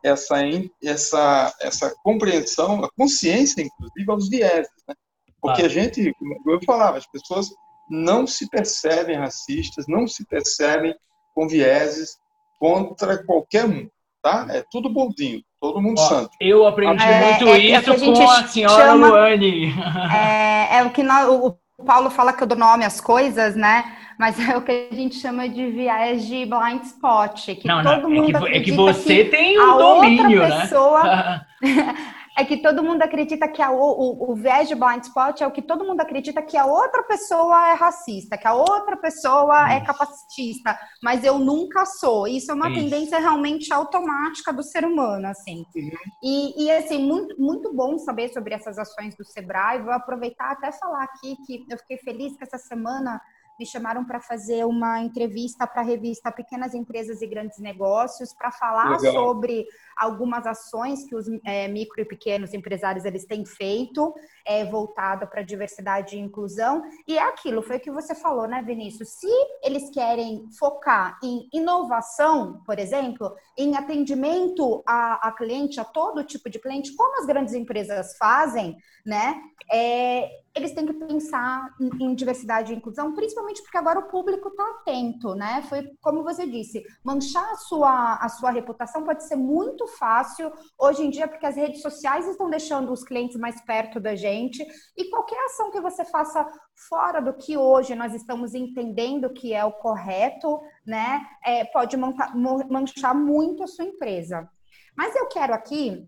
essa essa essa compreensão, a consciência inclusive aos vieses, né? Porque ah. a gente, como eu falava, as pessoas não se percebem racistas, não se percebem com vieses contra qualquer um, tá? É tudo bondinho, todo mundo Ó, santo. Eu aprendi é, muito é, isso é a com a senhora chama, Luane. É, é, o que nós, o Paulo fala que eu dou nome às coisas, né? Mas é o que a gente chama de viés de blind spot, que não, todo não, mundo é que, é que você que tem um domínio, né? Pessoa... é que todo mundo acredita que a, o, o viés de blind spot é o que todo mundo acredita que a outra pessoa é racista, que a outra pessoa é capacitista, mas eu nunca sou. Isso é uma Isso. tendência realmente automática do ser humano, assim. Uhum. E, e, assim, muito, muito bom saber sobre essas ações do Sebrae. Vou aproveitar até falar aqui que eu fiquei feliz que essa semana me chamaram para fazer uma entrevista para a revista Pequenas Empresas e Grandes Negócios para falar Legal. sobre algumas ações que os é, micro e pequenos empresários eles têm feito é, voltado para diversidade e inclusão. E é aquilo, foi o que você falou, né, Vinícius? Se eles querem focar em inovação, por exemplo, em atendimento a, a cliente, a todo tipo de cliente, como as grandes empresas fazem, né? É, eles têm que pensar em, em, diversidade e inclusão, principalmente porque agora o público está atento, né? Foi como você disse, manchar a sua, a sua reputação pode ser muito fácil hoje em dia, porque as redes sociais estão deixando os clientes mais perto da gente. E qualquer ação que você faça fora do que hoje nós estamos entendendo que é o correto, né, é, pode manchar muito a sua empresa. Mas eu quero aqui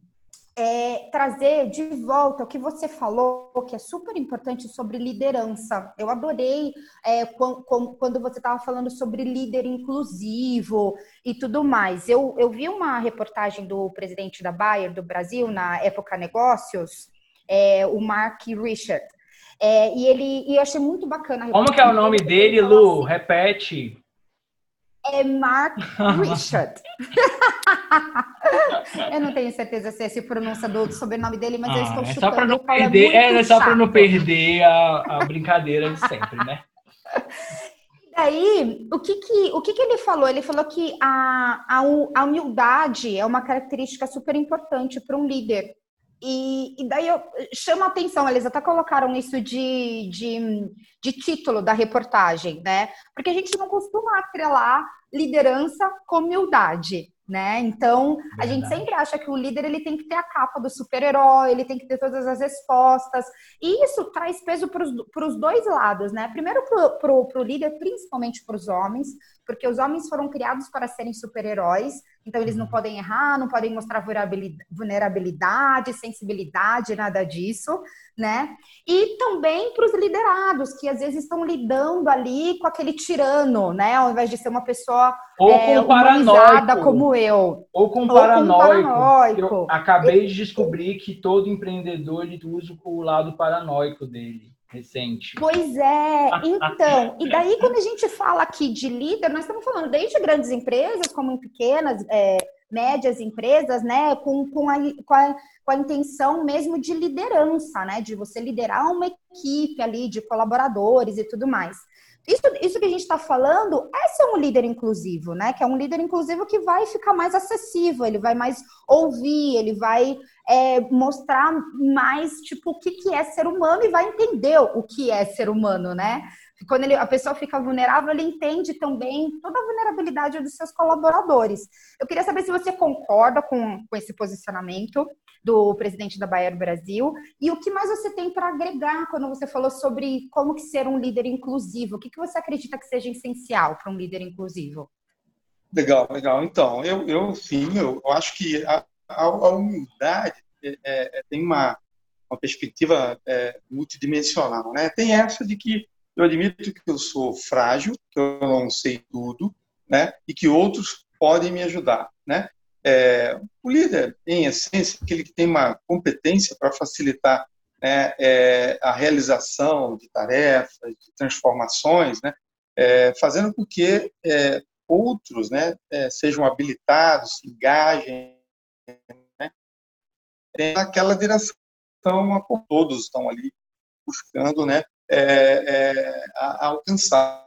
é, trazer de volta o que você falou, que é super importante sobre liderança. Eu adorei é, quando, quando, você estava falando sobre líder inclusivo e tudo mais. Eu, eu vi uma reportagem do presidente da Bayer do Brasil, na Época Negócios, é, o Mark Richard. É, e ele e eu achei muito bacana. Como que é o nome dele, Lu? Assim, Repete. É Mark Richard. eu não tenho certeza se é se pronuncia do sobrenome dele, mas ah, eu estou é chutando. Só para não perder, é, é só para não perder a, a brincadeira de sempre, né? Daí, o que que, o que que ele falou? Ele falou que a, a, a humildade é uma característica super importante para um líder. E, e, daí eu chama a atenção, eles até colocaram isso de, de, de, título da reportagem, né? Porque a gente não costuma atrelar liderança com humildade né? Então, Verdade. a gente sempre acha que o líder ele tem que ter a capa do super-herói, ele tem que ter todas as respostas. E isso traz peso para os dois lados, né? Primeiro para o líder, principalmente para os homens, porque os homens foram criados para serem super-heróis, então eles não uhum. podem errar, não podem mostrar vulnerabilidade, sensibilidade, nada disso, né? E também para os liderados, que às vezes estão lidando ali com aquele tirano, né? Ao invés de ser uma pessoa ou é, com paranoico, como eu. Ou com paranoico. Ou com paranoico. Eu acabei de descobrir que todo empreendedor ele usa o lado paranoico dele recente. Pois é, então, e daí quando a gente fala aqui de líder, nós estamos falando desde grandes empresas, como em pequenas, é, médias empresas, né, com, com, a, com, a, com a intenção mesmo de liderança, né, de você liderar uma equipe ali de colaboradores e tudo mais. Isso, isso que a gente está falando é ser um líder inclusivo, né? Que é um líder inclusivo que vai ficar mais acessível, ele vai mais ouvir, ele vai é, mostrar mais, tipo, o que, que é ser humano e vai entender o que é ser humano, né? Quando ele, a pessoa fica vulnerável, ele entende também toda a vulnerabilidade dos seus colaboradores. Eu queria saber se você concorda com, com esse posicionamento do presidente da Bayer Brasil. E o que mais você tem para agregar quando você falou sobre como que ser um líder inclusivo? O que, que você acredita que seja essencial para um líder inclusivo? Legal, legal. Então, eu, eu sim, eu, eu acho que a, a, a humildade é, é, tem uma, uma perspectiva é, multidimensional. Né? Tem essa de que eu admito que eu sou frágil, que eu não sei tudo, né? e que outros podem me ajudar. Né? É, o líder, em essência, aquele que tem uma competência para facilitar né, é, a realização de tarefas, de transformações, né, é, fazendo com que é, outros né, é, sejam habilitados, se engajem né, naquela direção a todos estão ali buscando né, é, a, a alcançar.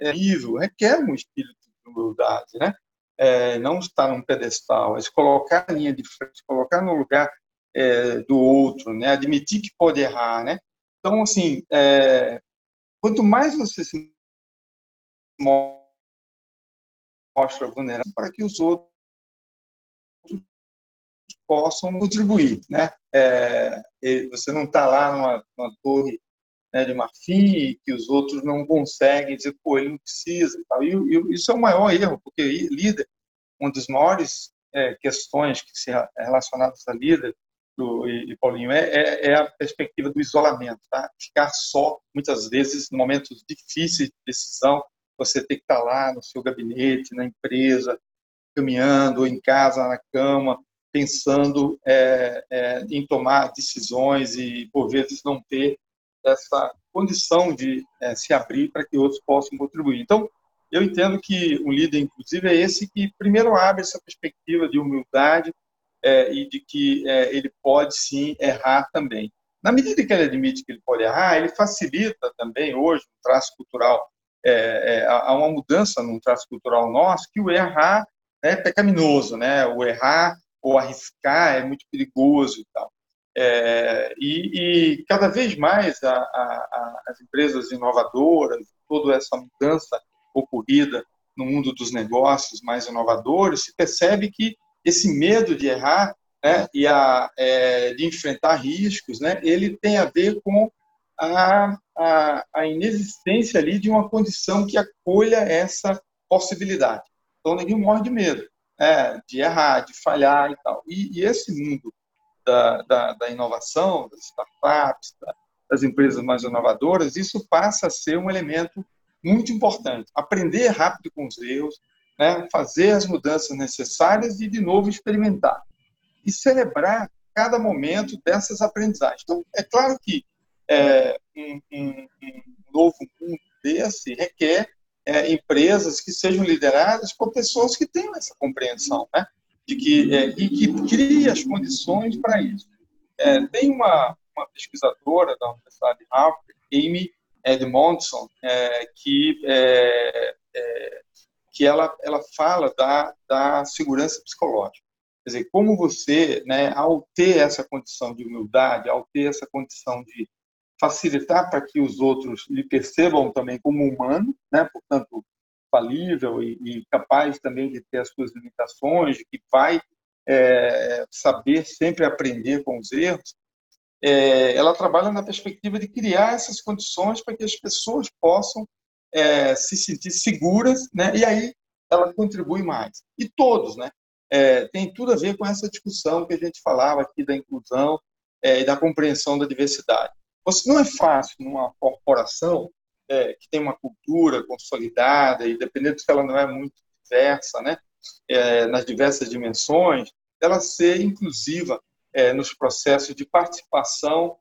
É, nível requer um espírito humildade, né? É, não estar num pedestal, é se colocar na linha de frente, colocar no lugar é, do outro, né? Admitir que pode errar, né? Então, assim, é, quanto mais você se mostra vulnerável para que os outros possam contribuir, né? É, você não está lá numa, numa torre né, de marfim que os outros não conseguem dizer, pô, ele não precisa e tal. E, e isso é o maior erro, porque líder, uma das maiores é, questões que se relacionadas a líder do, e, e Paulinho é, é, é, a perspectiva do isolamento, tá? Ficar só, muitas vezes, em momentos difíceis de decisão, você tem que estar lá no seu gabinete, na empresa, caminhando, ou em casa, na cama, pensando é, é, em tomar decisões e, por vezes, não ter essa condição de é, se abrir para que outros possam contribuir. Então, eu entendo que um líder, inclusive, é esse que primeiro abre essa perspectiva de humildade é, e de que é, ele pode sim errar também. Na medida que ele admite que ele pode errar, ele facilita também hoje um traço cultural, é, há uma mudança no traço cultural nosso que o errar é pecaminoso, né? O errar ou arriscar é muito perigoso e tal. É, e, e, cada vez mais a, a, as empresas inovadoras, toda essa mudança ocorrida no mundo dos negócios mais inovadores, se percebe que esse medo de errar né, e a, é, de enfrentar riscos, né, ele tem a ver com a, a, a inexistência ali de uma condição que acolha essa possibilidade. Então, ninguém morre de medo né, de errar, de falhar e tal. E, e esse mundo da, da, da inovação, das startups, das empresas mais inovadoras, isso passa a ser um elemento muito importante. Aprender rápido com os erros, né? fazer as mudanças necessárias e, de novo, experimentar. E celebrar cada momento dessas aprendizagens. Então, é claro que é, um, um, um, novo mundo se requer é, empresas que sejam lideradas por pessoas que tenham essa compreensão, né? De que, é, e que criem as condições para isso. É, tem uma, uma pesquisadora da Universidade de Harvard, Amy Edmondson, é, que, é, é, que ela, ela fala da, da segurança psicológica. Quer dizer, como você, né, ao ter essa condição de humildade, ao ter essa condição de facilitar para que os outros lhe percebam também como humano, né, portanto, falível e, e capaz também de ter as suas limitações, que vai é, saber sempre aprender com os erros, é, ela trabalha na perspectiva de criar essas condições para que as pessoas possam é, se sentir seguras, né? E aí ela contribui mais. E todos, né? É, tem tudo a ver com essa discussão que a gente falava aqui da inclusão é, e da compreensão da diversidade. Você não é fácil numa corporação é, que tem uma cultura consolidada e dependendo se ela não é muito diversa, né? É, nas diversas dimensões, ela ser inclusiva é, nos processos de participação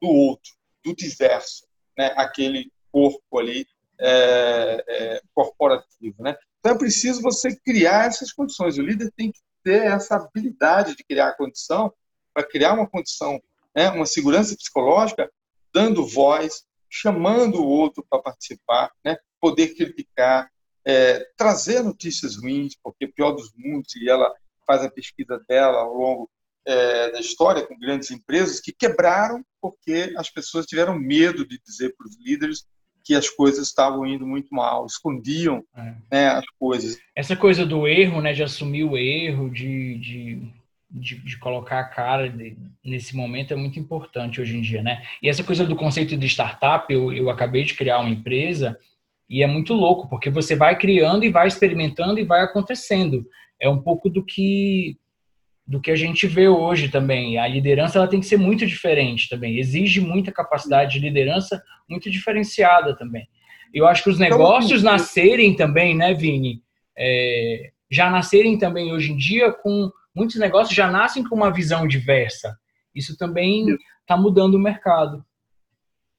do outro, do diverso, né? aquele corpo ali é, é, corporativo. Né? Então é preciso você criar essas condições. O líder tem que ter essa habilidade de criar a condição para criar uma condição, né? uma segurança psicológica, dando voz, chamando o outro para participar, né? poder criticar, é, trazer notícias ruins, porque pior dos mundos, e ela faz a pesquisa dela ao longo é, da história com grandes empresas que quebraram porque as pessoas tiveram medo de dizer para os líderes que as coisas estavam indo muito mal, escondiam é. né, as coisas. Essa coisa do erro, né, de assumir o erro, de, de, de, de colocar a cara de, nesse momento é muito importante hoje em dia, né? E essa coisa do conceito de startup, eu, eu acabei de criar uma empresa e é muito louco, porque você vai criando e vai experimentando e vai acontecendo. É um pouco do que do que a gente vê hoje também. A liderança ela tem que ser muito diferente também. Exige muita capacidade de liderança muito diferenciada também. Eu acho que os então, negócios nascerem também, né, Vini? É, já nascerem também hoje em dia com muitos negócios já nascem com uma visão diversa. Isso também está mudando o mercado.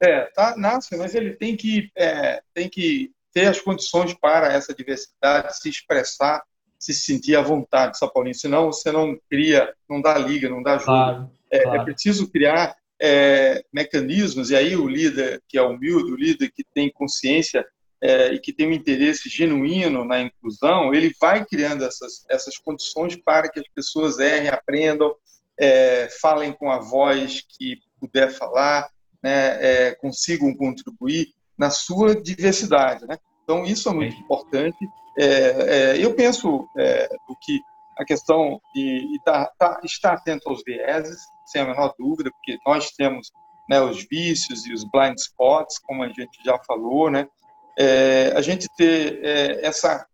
É, tá, nasce, mas ele tem que, é, tem que ter as condições para essa diversidade se expressar se sentir à vontade, São Paulinho. Senão você não cria, não dá liga, não dá ajuda. Claro, é, é claro. é, preciso criar é, mecanismos, e aí o líder que é humilde, o líder que tem consciência é, e que tem um interesse genuíno na inclusão, ele vai criando essas, essas condições para que as pessoas errem, aprendam, é, falem com a voz que puder falar, né, é, consigam contribuir na sua diversidade. Né? Então, isso é muito importante é, é, eu penso é, do que a questão de tá, tá, estar atento aos vieses, sem a menor dúvida, porque nós temos né, os vícios e os blind spots, como a gente já falou, né? É, a gente ter é, essa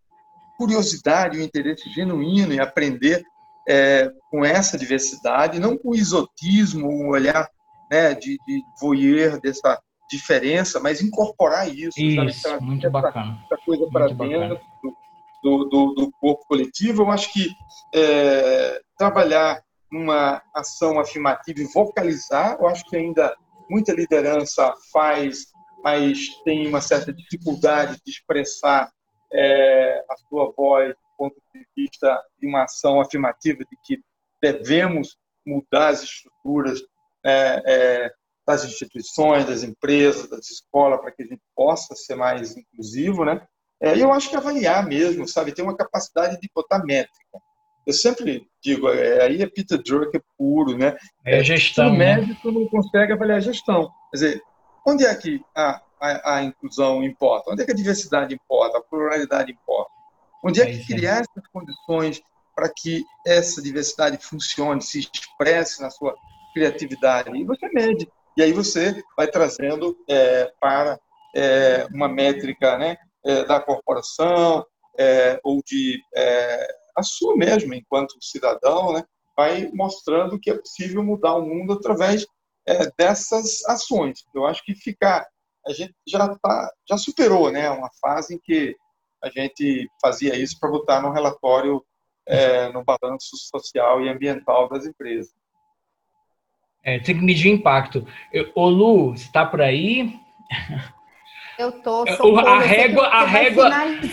curiosidade, o um interesse genuíno em aprender é, com essa diversidade, não com o exotismo, um olhar né, de, de voyeur dessa diferença, mas incorporar isso. Isso, sabe? muito essa, bacana. Essa coisa para dentro do, do, do, corpo coletivo. Eu acho que é, trabalhar uma ação afirmativa e vocalizar, eu acho que ainda muita liderança faz, mas tem uma certa dificuldade de expressar é, a sua voz do ponto de vista de uma ação afirmativa de que devemos mudar as estruturas é, é, das instituições, das empresas, das escolas, para que a gente possa ser mais inclusivo, né? É, eu acho que avaliar mesmo, sabe? Tem uma capacidade de botar métrica. Eu sempre digo, é, aí é Peter Drucker puro, né? É gestão. O né? médico né? não consegue avaliar a gestão. Quer dizer, onde é que a, a, a, inclusão importa? Onde é que a diversidade importa? A pluralidade importa? Onde é, é que criar essas condições para que essa diversidade funcione, se expresse na sua criatividade? E você mede. E aí você vai trazendo é, para é, uma métrica né, é, da corporação é, ou de é, a sua mesmo, enquanto cidadão, né, vai mostrando que é possível mudar o mundo através é, dessas ações. Eu acho que ficar a gente já tá, já superou, né, uma fase em que a gente fazia isso para botar no relatório é, no balanço social e ambiental das empresas. É, tem que medir impacto. Eu, ô Lu, você está por aí? Eu tô. Socorro, a régua, a régua.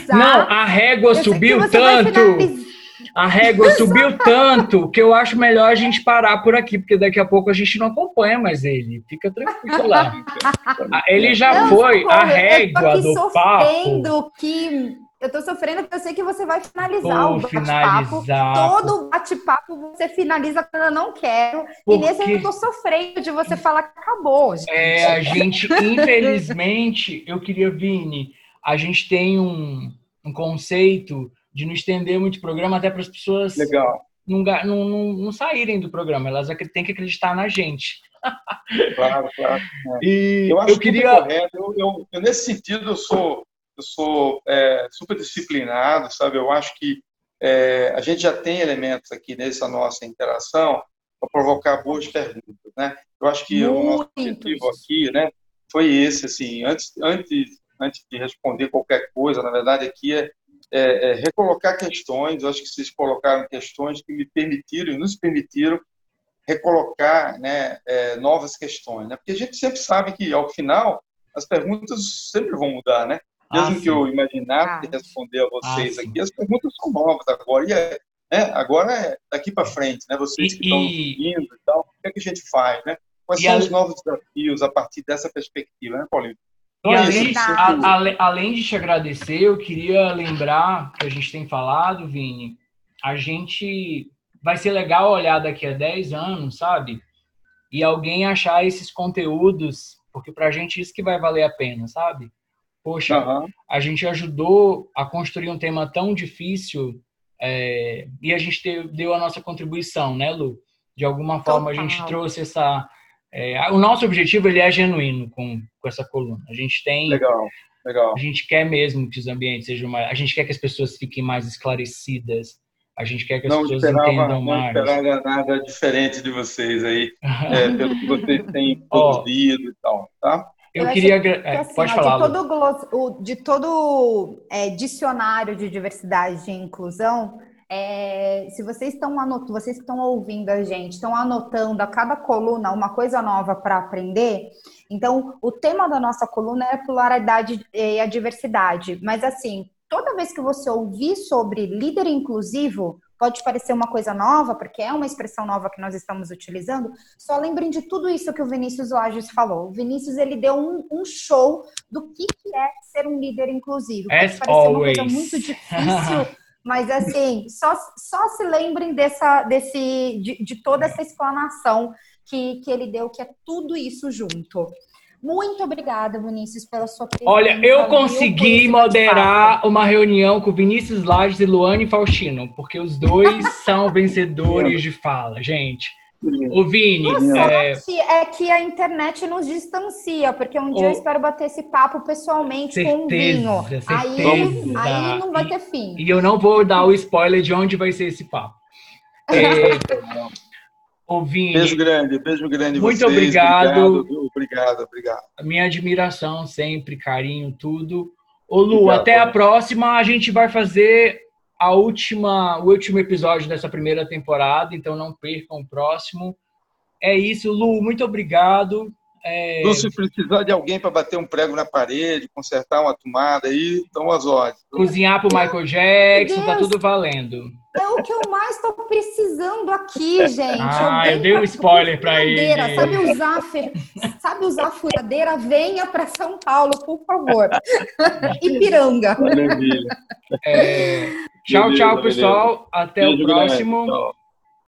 Não, a régua subiu tanto. A régua subiu tanto que eu acho melhor a gente parar por aqui, porque daqui a pouco a gente não acompanha mais ele. Fica tranquilo lá. Ele já não, foi socorro, a régua do papo. que eu tô sofrendo porque eu sei que você vai finalizar Vou o bate-papo. Todo bate-papo você finaliza quando eu não quero. Porque... E nesse eu tô sofrendo de você falar que acabou. Gente. É, a gente, infelizmente, eu queria, Vini, a gente tem um, um conceito de não estender muito o programa até para as pessoas Legal. Não, não, não, não, saírem do programa. Elas têm que acreditar na gente. Claro, claro. É. E eu acho eu queria... correto. Eu, eu, eu, nesse sentido, eu sou eu sou é, super disciplinado, sabe? Eu acho que é, a gente já tem elementos aqui nessa nossa interação para provocar boas perguntas, né? Eu acho que Muito. o nosso objetivo aqui, né, foi esse, assim, antes, antes, antes de responder qualquer coisa, na verdade, aqui é, é, é recolocar questões. Eu acho que vocês colocaram questões que me permitiram e nos permitiram recolocar, né, é, novas questões, né? Porque a gente sempre sabe que ao final as perguntas sempre vão mudar, né? Mesmo ah, que eu imaginasse ah, responder a vocês ah, aqui, as perguntas são novas agora. E é, né, agora é daqui para frente, né? Vocês e, que estão ouvindo e tal, o que, é que a gente faz, né? Quais são a... os novos desafios a partir dessa perspectiva, né, Paulinho? Então, além, a, a, além de te agradecer, eu queria lembrar que a gente tem falado, Vini, a gente vai ser legal olhar daqui a 10 anos, sabe? E alguém achar esses conteúdos, porque para a gente isso que vai valer a pena, sabe? Poxa, uhum. a gente ajudou a construir um tema tão difícil é, e a gente deu, deu, a nossa contribuição, né, Lu? De alguma forma Total. a gente trouxe essa. É, o nosso objetivo ele é genuíno com, com essa coluna. A gente tem. Legal, legal. A gente quer mesmo que os ambientes sejam mais. A gente quer que as pessoas fiquem mais esclarecidas. A gente quer que as não pessoas esperava, entendam mais. Não esperava nada diferente de vocês aí, é, pelo que vocês têm produzido oh, e tal, tá? Eu, eu queria. Que, é, assim, pode ó, falar. De todo, de todo é, dicionário de diversidade e inclusão, é, se vocês estão anotando, vocês estão ouvindo a gente, estão anotando a cada coluna uma coisa nova para aprender, então o tema da nossa coluna é a pluralidade e a diversidade. Mas assim, toda vez que você ouvir sobre líder inclusivo, pode parecer uma coisa nova, porque é uma expressão nova que nós estamos utilizando, só lembrem de tudo isso que o Vinícius Lages falou. O Vinícius, ele deu um, um show do que, que é ser um líder inclusivo. Pode parecer always. uma coisa muito difícil, mas assim, só, só se lembrem dessa, desse, de, de toda essa explanação que, que ele deu, que é tudo isso junto. Muito obrigada, Vinícius, pela sua presença. Olha, eu consegui moderar uma reunião com Vinícius Lages e Luane Faustino, porque os dois são vencedores de fala, gente. O Vini. É... é... que a internet nos distancia, porque um dia eu espero bater esse papo pessoalmente certeza, com o Vinho. Certeza. Aí, aí não vai ter fim. E eu não vou dar o spoiler de onde vai ser esse papo. É... Vini, beijo grande, beijo grande. Muito vocês, obrigado. Obrigado, obrigado, obrigado. Minha admiração sempre, carinho, tudo. Ô Lu, obrigado, até a próxima. A gente vai fazer a última, o último episódio dessa primeira temporada, então não percam o próximo. É isso, Lu, muito obrigado. É... Lu, se precisar de alguém para bater um prego na parede, consertar uma tomada aí, estão as ordens. Cozinhar para o Michael Jackson, tá tudo valendo. É o que eu mais estou precisando aqui, gente. Ah, eu, eu dei um spoiler para ele. Sabe usar, sabe usar furadeira? Venha para São Paulo, por favor. Ipiranga. É... Tchau, tchau, pessoal. Até o próximo.